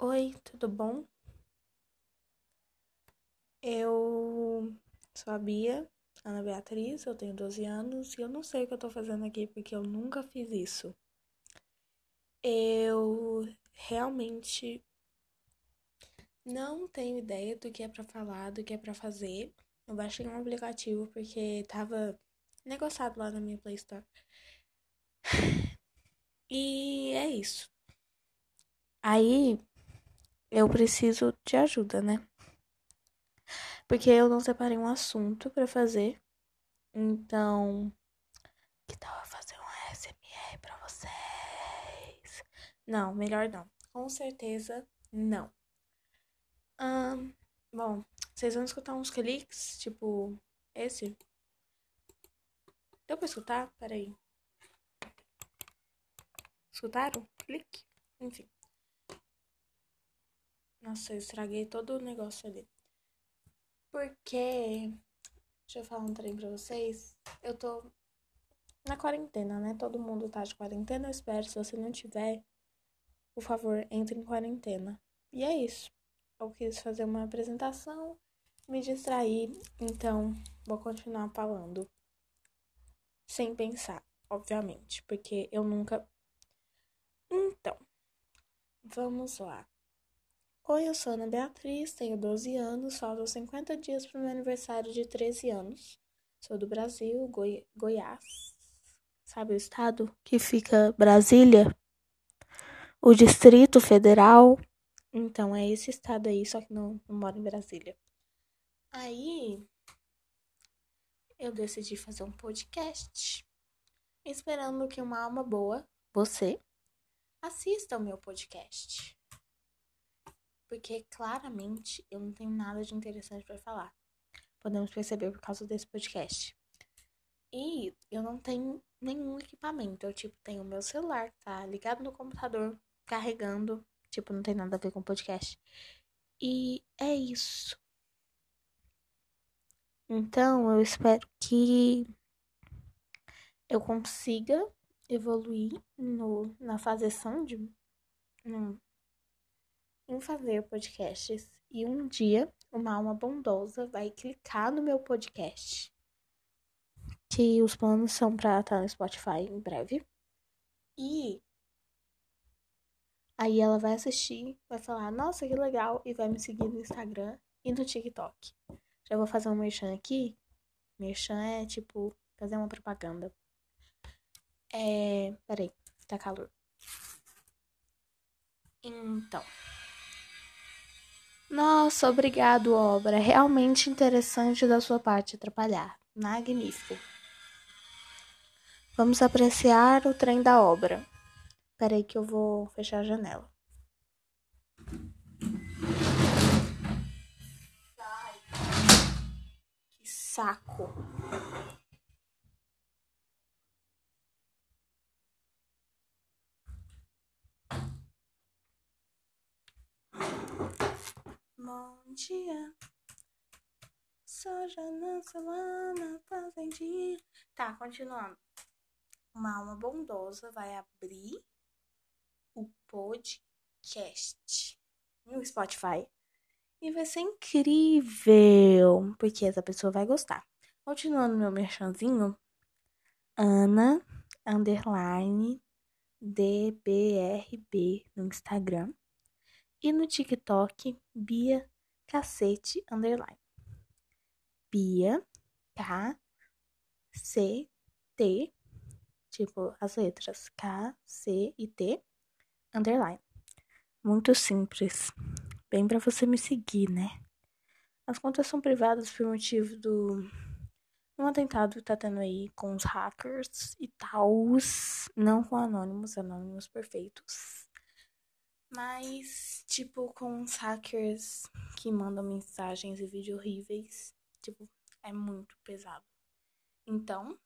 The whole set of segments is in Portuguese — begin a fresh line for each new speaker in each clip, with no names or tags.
Oi, tudo bom? Eu sou a Bia, Ana Beatriz, eu tenho 12 anos e eu não sei o que eu tô fazendo aqui porque eu nunca fiz isso. Eu realmente não tenho ideia do que é pra falar, do que é pra fazer. Eu baixei um aplicativo porque tava negociado lá na minha Play Store. E é isso. Aí eu preciso de ajuda, né? Porque eu não separei um assunto pra fazer. Então, que tal eu fazer um SMR pra vocês? Não, melhor não. Com certeza não. Ahn, bom, vocês vão escutar uns cliques, tipo esse. Deu pra escutar? Peraí. Escutaram? Clique. Enfim. Nossa, eu estraguei todo o negócio ali. Porque. Deixa eu falar um trem pra vocês. Eu tô na quarentena, né? Todo mundo tá de quarentena. Eu espero. Se você não tiver, por favor, entre em quarentena. E é isso. Eu quis fazer uma apresentação, me distrair. Então, vou continuar falando. Sem pensar, obviamente. Porque eu nunca. Então, vamos lá. Oi, eu sou Ana Beatriz, tenho 12 anos, faltam 50 dias para o meu aniversário de 13 anos. Sou do Brasil, Goi Goiás. Sabe o estado que fica Brasília? O Distrito Federal. Então, é esse estado aí, só que não, não moro em Brasília. Aí, eu decidi fazer um podcast, esperando que uma alma boa, você, assista o meu podcast porque claramente eu não tenho nada de interessante para falar. Podemos perceber por causa desse podcast. E eu não tenho nenhum equipamento. Eu, tipo, tenho meu celular, tá ligado no computador, carregando. Tipo, não tem nada a ver com podcast. E é isso. Então, eu espero que eu consiga evoluir no, na fazeção de. No, em fazer podcasts e um dia uma alma bondosa vai clicar no meu podcast. Que os planos são para estar no Spotify em breve. E aí ela vai assistir, vai falar: "Nossa, que legal" e vai me seguir no Instagram e no TikTok. Já vou fazer um merchan aqui. Merchan é tipo fazer uma propaganda. É, peraí, tá calor. Então, nossa, obrigado, obra. Realmente interessante da sua parte atrapalhar. Magnífico. Vamos apreciar o trem da obra. Peraí que eu vou fechar a janela. Que saco. Bom dia. Soja na salana, fazendinha. Tá, continuando. Uma alma bondosa vai abrir o podcast no Spotify. E vai ser incrível, porque essa pessoa vai gostar. Continuando meu merchanzinho, Ana underline DBRB no Instagram. E no TikTok, Bia Cacete Underline. Bia K C T, tipo as letras K, C e T Underline. Muito simples. Bem para você me seguir, né? As contas são privadas por motivo do um atentado que tá tendo aí com os hackers e tals, não com anônimos, anônimos perfeitos. Mas, tipo, com os hackers que mandam mensagens e vídeos horríveis, tipo, é muito pesado. Então,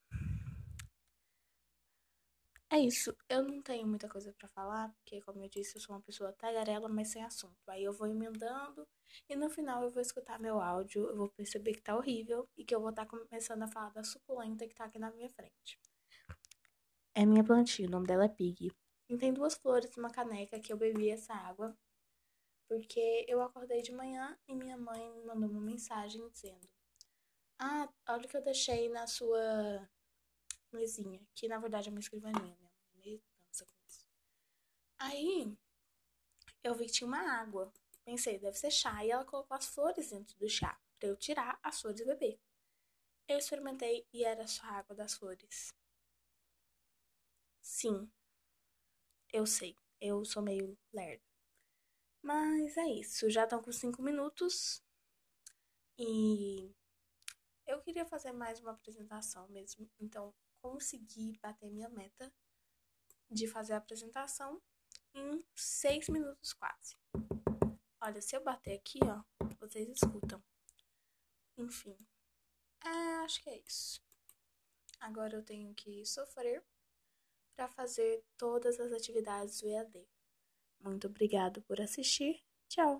é isso. Eu não tenho muita coisa para falar, porque, como eu disse, eu sou uma pessoa tagarela, mas sem assunto. Aí eu vou emendando e no final eu vou escutar meu áudio, eu vou perceber que tá horrível e que eu vou estar tá começando a falar da suculenta que tá aqui na minha frente. É minha plantinha, o nome dela é Pig. E tem duas flores numa caneca que eu bebi essa água Porque eu acordei de manhã e minha mãe me mandou uma mensagem dizendo: Ah, olha o que eu deixei na sua mesinha. Que na verdade é uma escrivaninha. Minha mãe dança com isso. Aí eu vi que tinha uma água. Pensei, deve ser chá. E ela colocou as flores dentro do chá para eu tirar as flores e beber. Eu experimentei e era só água das flores. Sim, eu sei, eu sou meio lerdo. Mas é isso, já estão com cinco minutos e eu queria fazer mais uma apresentação mesmo, então consegui bater minha meta de fazer a apresentação em seis minutos quase. Olha, se eu bater aqui, ó, vocês escutam. Enfim, é, acho que é isso. Agora eu tenho que sofrer para fazer todas as atividades do EAD. Muito obrigado por assistir. Tchau!